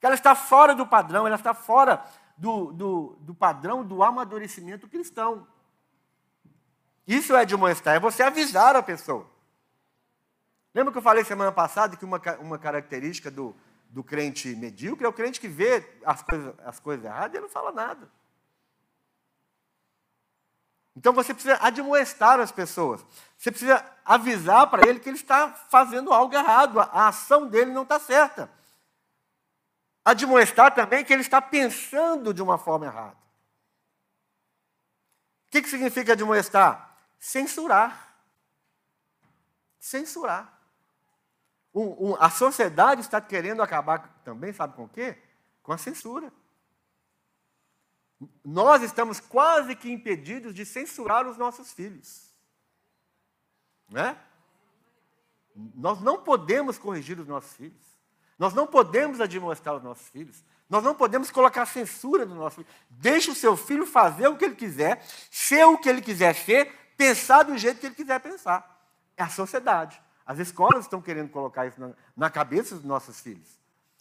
Que ela está fora do padrão, ela está fora do, do, do padrão do amadurecimento cristão. Isso é demonstrar, é você avisar a pessoa. Lembra que eu falei semana passada que uma, uma característica do, do crente medíocre é o crente que vê as coisas, as coisas erradas e não fala nada. Então você precisa admoestar as pessoas. Você precisa avisar para ele que ele está fazendo algo errado, a ação dele não está certa. Admoestar também que ele está pensando de uma forma errada. O que, que significa admoestar? Censurar. Censurar. Um, um, a sociedade está querendo acabar também, sabe com o quê? Com a censura. Nós estamos quase que impedidos de censurar os nossos filhos. Né? Nós não podemos corrigir os nossos filhos. Nós não podemos admoestar os nossos filhos. Nós não podemos colocar censura no nosso filho. Deixe o seu filho fazer o que ele quiser, ser o que ele quiser ser, pensar do jeito que ele quiser pensar. É a sociedade. As escolas estão querendo colocar isso na, cabeça dos nossos filhos.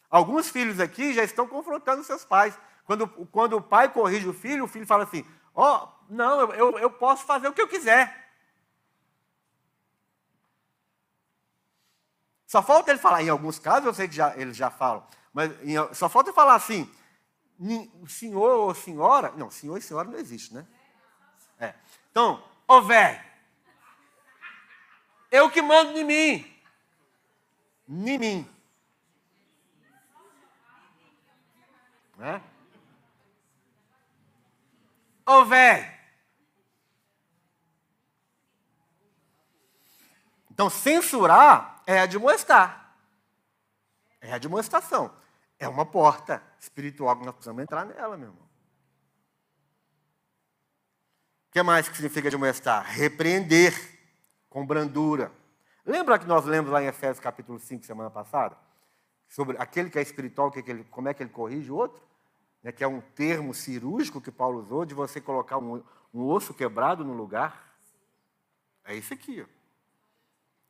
Alguns filhos aqui já estão confrontando seus pais. Quando, quando o pai corrige o filho, o filho fala assim: Ó, oh, não, eu, eu posso fazer o que eu quiser. Só falta ele falar, em alguns casos eu sei que já, eles já falam, mas em, só falta ele falar assim: senhor ou senhora. Não, senhor e senhora não existe, né? É. Então, ô velho, eu que mando em mim. Em mim. Né? Ô velho. Então, censurar é admoestar. É admoestação. É uma porta espiritual que nós precisamos entrar nela, meu irmão. O que mais que significa admoestar? Repreender com brandura. Lembra que nós lemos lá em Efésios capítulo 5, semana passada? Sobre aquele que é espiritual, que, é que ele, como é que ele corrige o outro? Né, que é um termo cirúrgico que Paulo usou, de você colocar um, um osso quebrado no lugar. É isso aqui. Ó.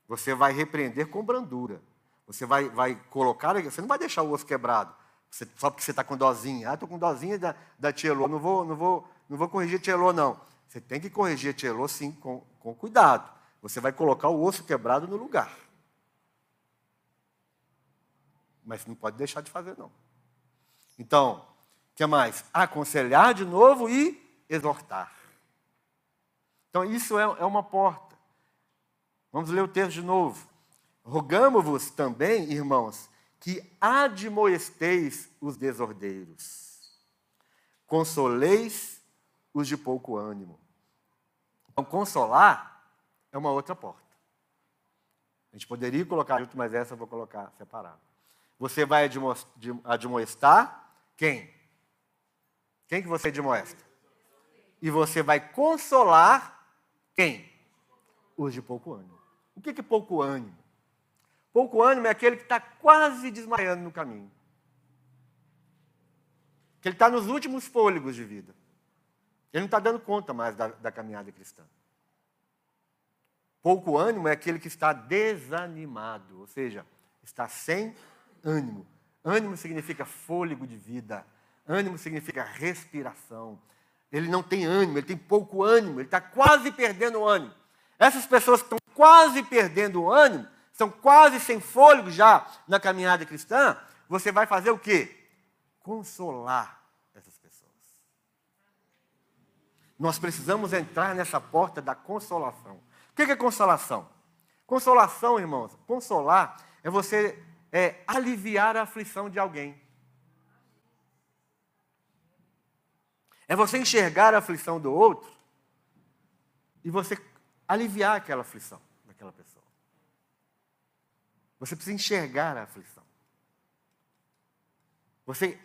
Você vai repreender com brandura. Você vai, vai colocar, você não vai deixar o osso quebrado, você, só porque você está com dozinha. Ah, estou com dozinha da, da Tielô, não vou, não, vou, não vou corrigir a Tielô, não. Você tem que corrigir a Tielô, sim, com, com cuidado. Você vai colocar o osso quebrado no lugar. Mas não pode deixar de fazer, não. Então, que mais? Aconselhar de novo e exortar. Então, isso é, é uma porta. Vamos ler o texto de novo. Rogamo-vos também, irmãos, que admoesteis os desordeiros, consoleis os de pouco ânimo. Então, consolar é uma outra porta. A gente poderia colocar junto, mas essa eu vou colocar separada. Você vai admoestar quem? Quem que você admoesta? E você vai consolar quem? Os de pouco ânimo. O que é pouco ânimo? Pouco ânimo é aquele que está quase desmaiando no caminho. Que ele está nos últimos fôlegos de vida. Ele não está dando conta mais da, da caminhada cristã. Pouco ânimo é aquele que está desanimado, ou seja, está sem ânimo. Ânimo significa fôlego de vida, ânimo significa respiração, ele não tem ânimo, ele tem pouco ânimo, ele está quase perdendo o ânimo. Essas pessoas que estão quase perdendo o ânimo, estão quase sem fôlego já na caminhada cristã, você vai fazer o quê? Consolar essas pessoas. Nós precisamos entrar nessa porta da consolação. O que é consolação? Consolação, irmãos, consolar é você é, aliviar a aflição de alguém. É você enxergar a aflição do outro e você aliviar aquela aflição daquela pessoa. Você precisa enxergar a aflição. Você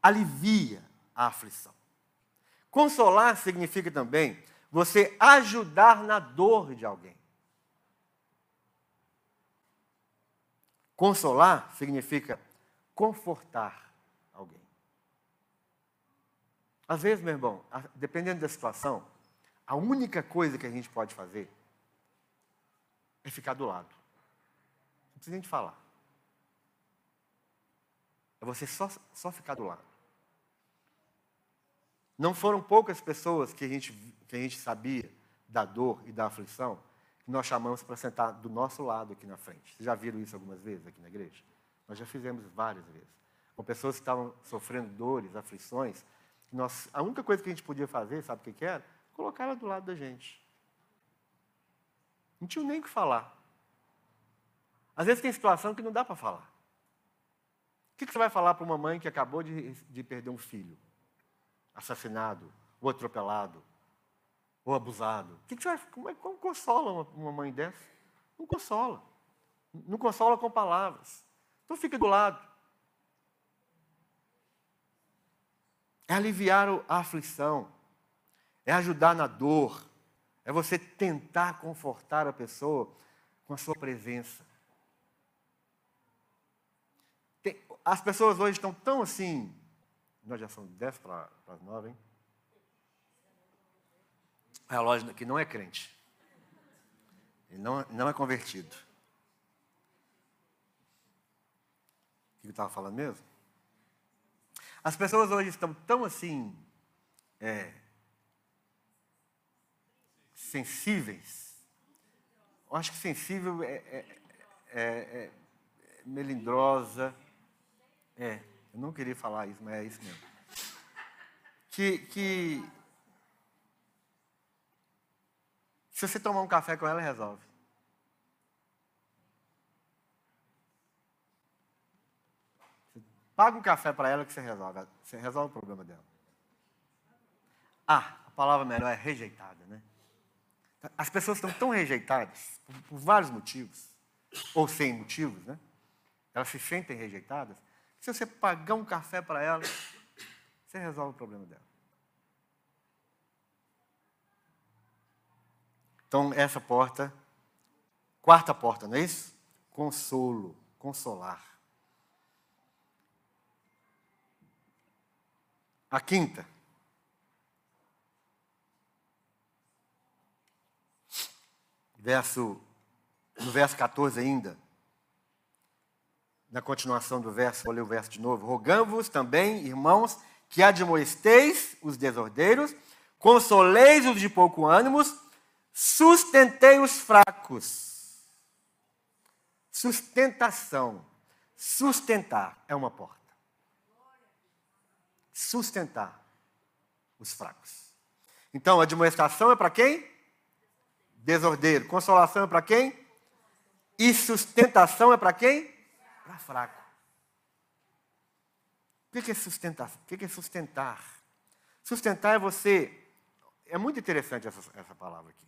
alivia a aflição. Consolar significa também você ajudar na dor de alguém. Consolar significa confortar às vezes, meu irmão, dependendo da situação, a única coisa que a gente pode fazer é ficar do lado. Não precisa nem de falar. É você só, só ficar do lado. Não foram poucas pessoas que a gente, que a gente sabia da dor e da aflição que nós chamamos para sentar do nosso lado aqui na frente. Vocês já viram isso algumas vezes aqui na igreja? Nós já fizemos várias vezes. Com pessoas que estavam sofrendo dores, aflições, nós, a única coisa que a gente podia fazer, sabe o que, que era? Colocar ela do lado da gente. Não tinha nem o que falar. Às vezes tem situação que não dá para falar. O que, que você vai falar para uma mãe que acabou de, de perder um filho? Assassinado, ou atropelado, ou abusado. Que, que você vai, como, é, como consola uma, uma mãe dessa? Não consola. Não consola com palavras. Então fica do lado. É aliviar a aflição, é ajudar na dor, é você tentar confortar a pessoa com a sua presença. Tem, as pessoas hoje estão tão assim, nós já são 10 para as 9, hein? A loja que não é crente. Ele não, não é convertido. O que eu estava falando mesmo? As pessoas hoje estão tão assim, é, sensíveis. Eu acho que sensível é, é, é, é melindrosa. É, eu não queria falar isso, mas é isso mesmo. Que, que se você tomar um café com ela, resolve. Paga um café para ela que você resolve. Você resolve o problema dela. Ah, a palavra melhor é rejeitada, né? As pessoas estão tão rejeitadas, por, por vários motivos, ou sem motivos, né? Elas se sentem rejeitadas. Se você pagar um café para ela, você resolve o problema dela. Então, essa porta, quarta porta, não é isso? Consolo, consolar. A quinta. Verso, no verso 14 ainda, na continuação do verso, vou ler o verso de novo. Rogamos também, irmãos, que admoesteis os desordeiros, consoleis os de pouco ânimo, sustentei os fracos. Sustentação. Sustentar é uma porta sustentar os fracos. Então, admoestação é para quem? Desordeiro. Consolação é para quem? E sustentação é para quem? Para fraco. O que é sustentar? O que é sustentar? Sustentar é você. É muito interessante essa, essa palavra aqui.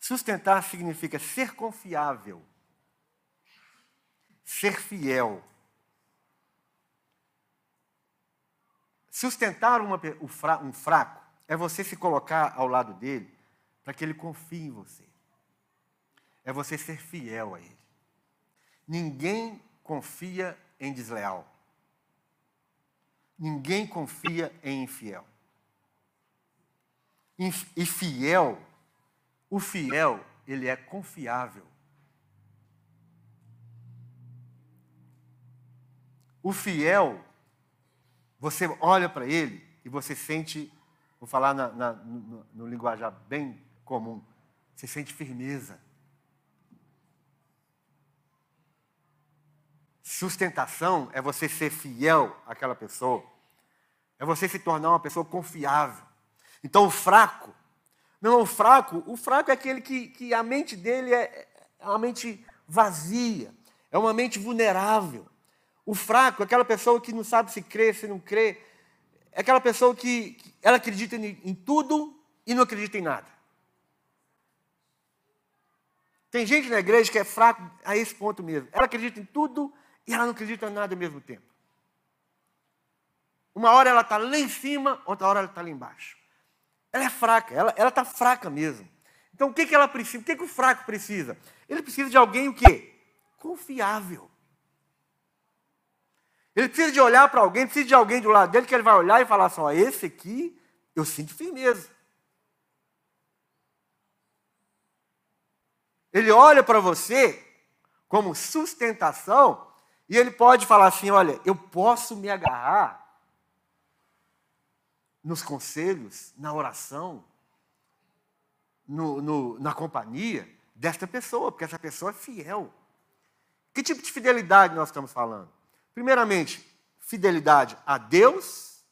Sustentar significa ser confiável, ser fiel, Sustentar uma, um fraco é você se colocar ao lado dele para que ele confie em você. É você ser fiel a ele. Ninguém confia em desleal. Ninguém confia em infiel. E fiel, o fiel, ele é confiável. O fiel você olha para ele e você sente vou falar na, na, no, no linguajar bem comum, você sente firmeza. Sustentação é você ser fiel àquela pessoa. É você se tornar uma pessoa confiável. Então o fraco, não, o fraco, o fraco é aquele que, que a mente dele é, é uma mente vazia, é uma mente vulnerável. O fraco aquela pessoa que não sabe se crê, se não crê. É aquela pessoa que, que ela acredita em, em tudo e não acredita em nada. Tem gente na igreja que é fraco a esse ponto mesmo. Ela acredita em tudo e ela não acredita em nada ao mesmo tempo. Uma hora ela está lá em cima, outra hora ela está lá embaixo. Ela é fraca, ela está fraca mesmo. Então o que, que ela precisa? O que, que o fraco precisa? Ele precisa de alguém o quê? Confiável. Ele precisa de olhar para alguém, precisa de alguém do lado dele que ele vai olhar e falar assim: ó, esse aqui eu sinto firmeza. Ele olha para você como sustentação e ele pode falar assim: olha, eu posso me agarrar nos conselhos, na oração, no, no, na companhia desta pessoa, porque essa pessoa é fiel. Que tipo de fidelidade nós estamos falando? Primeiramente, fidelidade a Deus,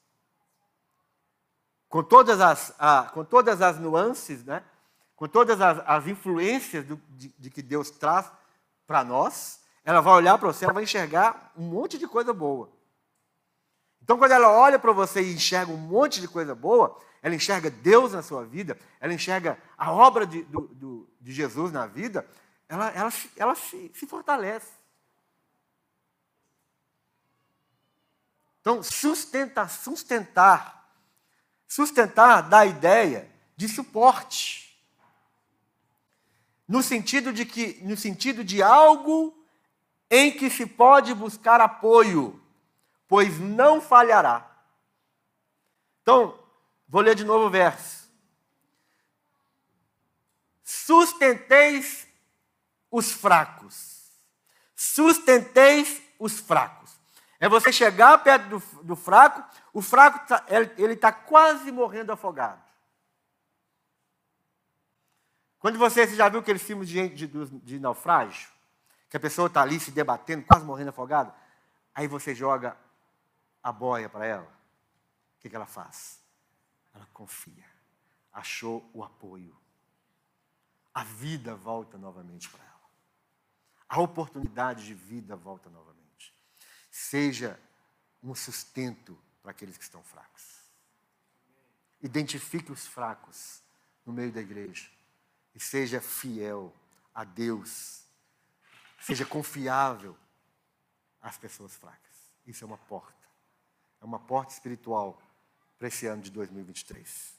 com todas as, a, com todas as nuances, né? com todas as, as influências do, de, de que Deus traz para nós, ela vai olhar para você, ela vai enxergar um monte de coisa boa. Então, quando ela olha para você e enxerga um monte de coisa boa, ela enxerga Deus na sua vida, ela enxerga a obra de, do, do, de Jesus na vida, ela, ela, ela se, se fortalece. Então, sustentar, sustentar, sustentar dá a ideia de suporte no sentido de que no sentido de algo em que se pode buscar apoio, pois não falhará. Então, vou ler de novo o verso. Sustenteis os fracos. Sustenteis os fracos. É você chegar perto do, do fraco, o fraco tá, ele está quase morrendo afogado. Quando você, você já viu aqueles filmes de, de, de naufrágio? Que a pessoa está ali se debatendo, quase morrendo afogada. Aí você joga a boia para ela. O que, que ela faz? Ela confia. Achou o apoio. A vida volta novamente para ela. A oportunidade de vida volta novamente. Seja um sustento para aqueles que estão fracos. Identifique os fracos no meio da igreja e seja fiel a Deus. Seja confiável às pessoas fracas. Isso é uma porta. É uma porta espiritual para esse ano de 2023.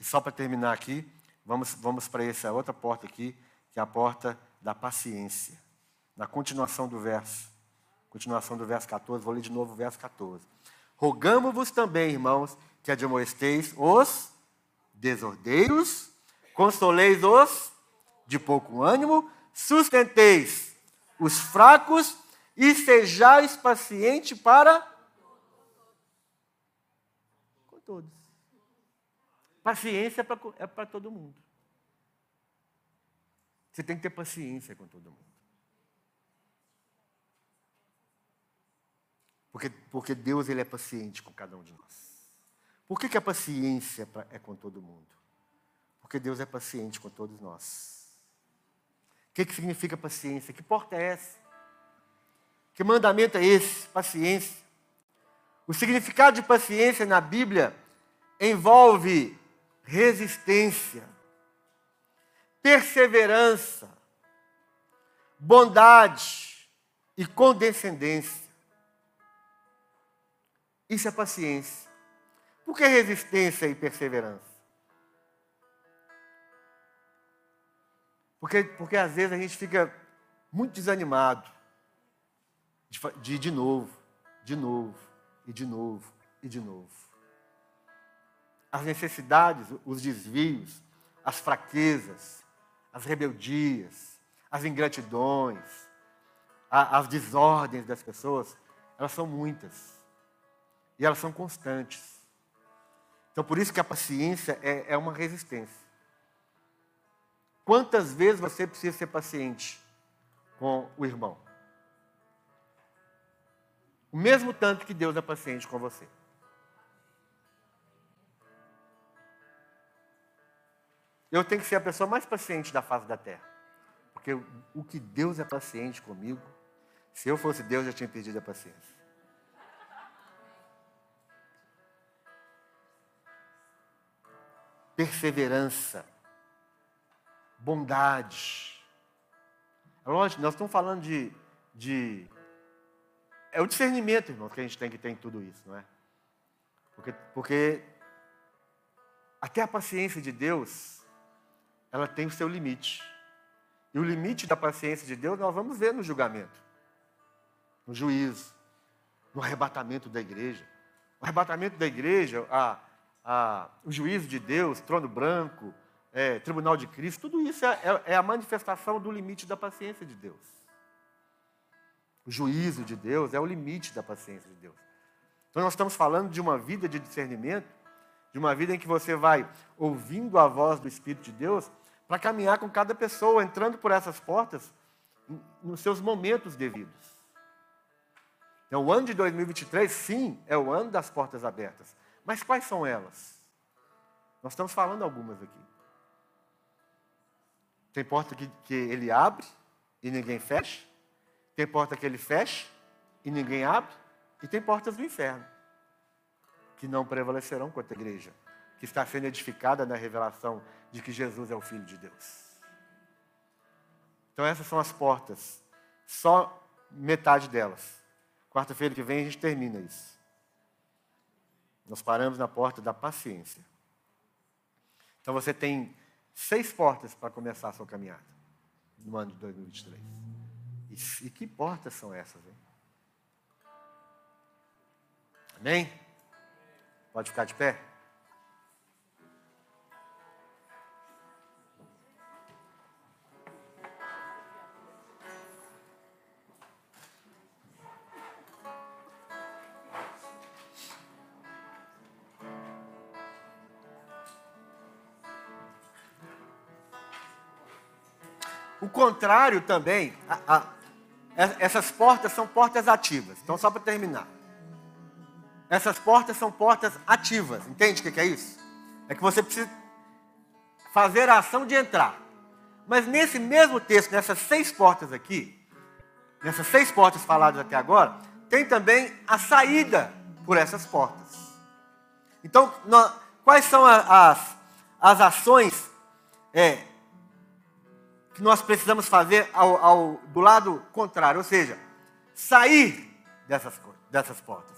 E só para terminar aqui, vamos, vamos para essa outra porta aqui, que é a porta da paciência. Na continuação do verso. Continuação do verso 14, vou ler de novo o verso 14. Rogamos-vos também, irmãos, que admoesteis os desordeiros consoleis os de pouco ânimo, sustenteis os fracos e sejais paciente para com todos. Paciência é para é todo mundo. Você tem que ter paciência com todo mundo. Porque, porque Deus ele é paciente com cada um de nós. Por que, que a paciência é com todo mundo? Porque Deus é paciente com todos nós. O que, que significa paciência? Que porta é essa? Que mandamento é esse? Paciência. O significado de paciência na Bíblia envolve resistência, perseverança, bondade e condescendência. Isso é paciência. Por que resistência e perseverança? Porque, porque às vezes a gente fica muito desanimado de, de de novo, de novo, e de novo, e de novo. As necessidades, os desvios, as fraquezas, as rebeldias, as ingratidões, a, as desordens das pessoas, elas são muitas. E elas são constantes. Então, por isso que a paciência é, é uma resistência. Quantas vezes você precisa ser paciente com o irmão? O mesmo tanto que Deus é paciente com você. Eu tenho que ser a pessoa mais paciente da face da terra. Porque o que Deus é paciente comigo, se eu fosse Deus, eu já tinha perdido a paciência. Perseverança, bondade. É lógico, nós estamos falando de, de. É o discernimento, irmão, que a gente tem que ter em tudo isso, não é? Porque, porque até a paciência de Deus, ela tem o seu limite. E o limite da paciência de Deus nós vamos ver no julgamento, no juízo, no arrebatamento da igreja. O arrebatamento da igreja, a, o juízo de Deus, trono branco, é, tribunal de Cristo, tudo isso é, é, é a manifestação do limite da paciência de Deus. O juízo de Deus é o limite da paciência de Deus. Então nós estamos falando de uma vida de discernimento de uma vida em que você vai ouvindo a voz do Espírito de Deus para caminhar com cada pessoa, entrando por essas portas nos seus momentos devidos. Então, o ano de 2023, sim, é o ano das portas abertas. Mas quais são elas? Nós estamos falando algumas aqui. Tem porta que, que ele abre e ninguém fecha. Tem porta que ele fecha e ninguém abre. E tem portas do inferno que não prevalecerão contra a igreja, que está sendo edificada na revelação de que Jesus é o Filho de Deus. Então, essas são as portas, só metade delas. Quarta-feira que vem a gente termina isso. Nós paramos na porta da paciência. Então, você tem seis portas para começar a sua caminhada no ano de 2023. E, e que portas são essas, hein? Amém? Pode ficar de pé? Contrário também, a, a, essas portas são portas ativas. Então, só para terminar. Essas portas são portas ativas. Entende o que é isso? É que você precisa fazer a ação de entrar. Mas nesse mesmo texto, nessas seis portas aqui, nessas seis portas faladas até agora, tem também a saída por essas portas. Então, nós, quais são as, as ações é, que nós precisamos fazer ao, ao, do lado contrário? Ou seja, sair dessas, dessas portas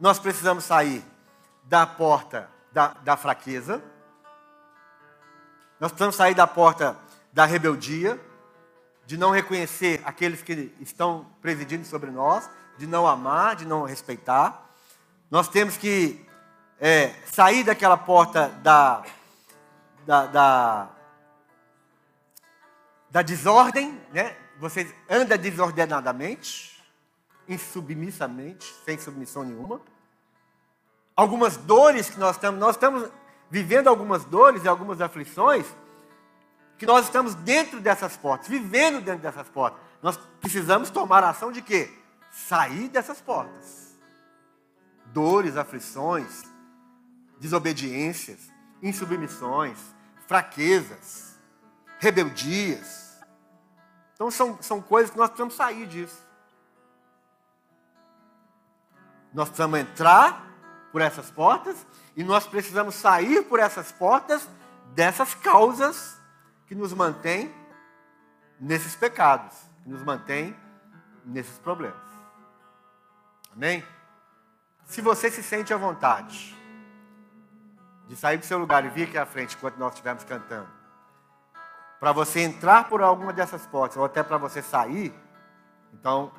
nós precisamos sair da porta da, da fraqueza, nós precisamos sair da porta da rebeldia, de não reconhecer aqueles que estão presidindo sobre nós, de não amar, de não respeitar. Nós temos que é, sair daquela porta da, da, da, da desordem, né? Você anda desordenadamente insubmissamente, sem submissão nenhuma. Algumas dores que nós estamos, nós estamos vivendo algumas dores e algumas aflições que nós estamos dentro dessas portas, vivendo dentro dessas portas. Nós precisamos tomar ação de quê? Sair dessas portas. Dores, aflições, desobediências, insubmissões, fraquezas, rebeldias. Então são, são coisas que nós precisamos sair disso. Nós precisamos entrar por essas portas e nós precisamos sair por essas portas dessas causas que nos mantêm nesses pecados, que nos mantêm nesses problemas. Amém? Se você se sente à vontade de sair do seu lugar e vir aqui à frente enquanto nós estivermos cantando, para você entrar por alguma dessas portas, ou até para você sair, então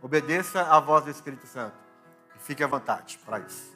obedeça à voz do Espírito Santo. E fique à vontade para isso.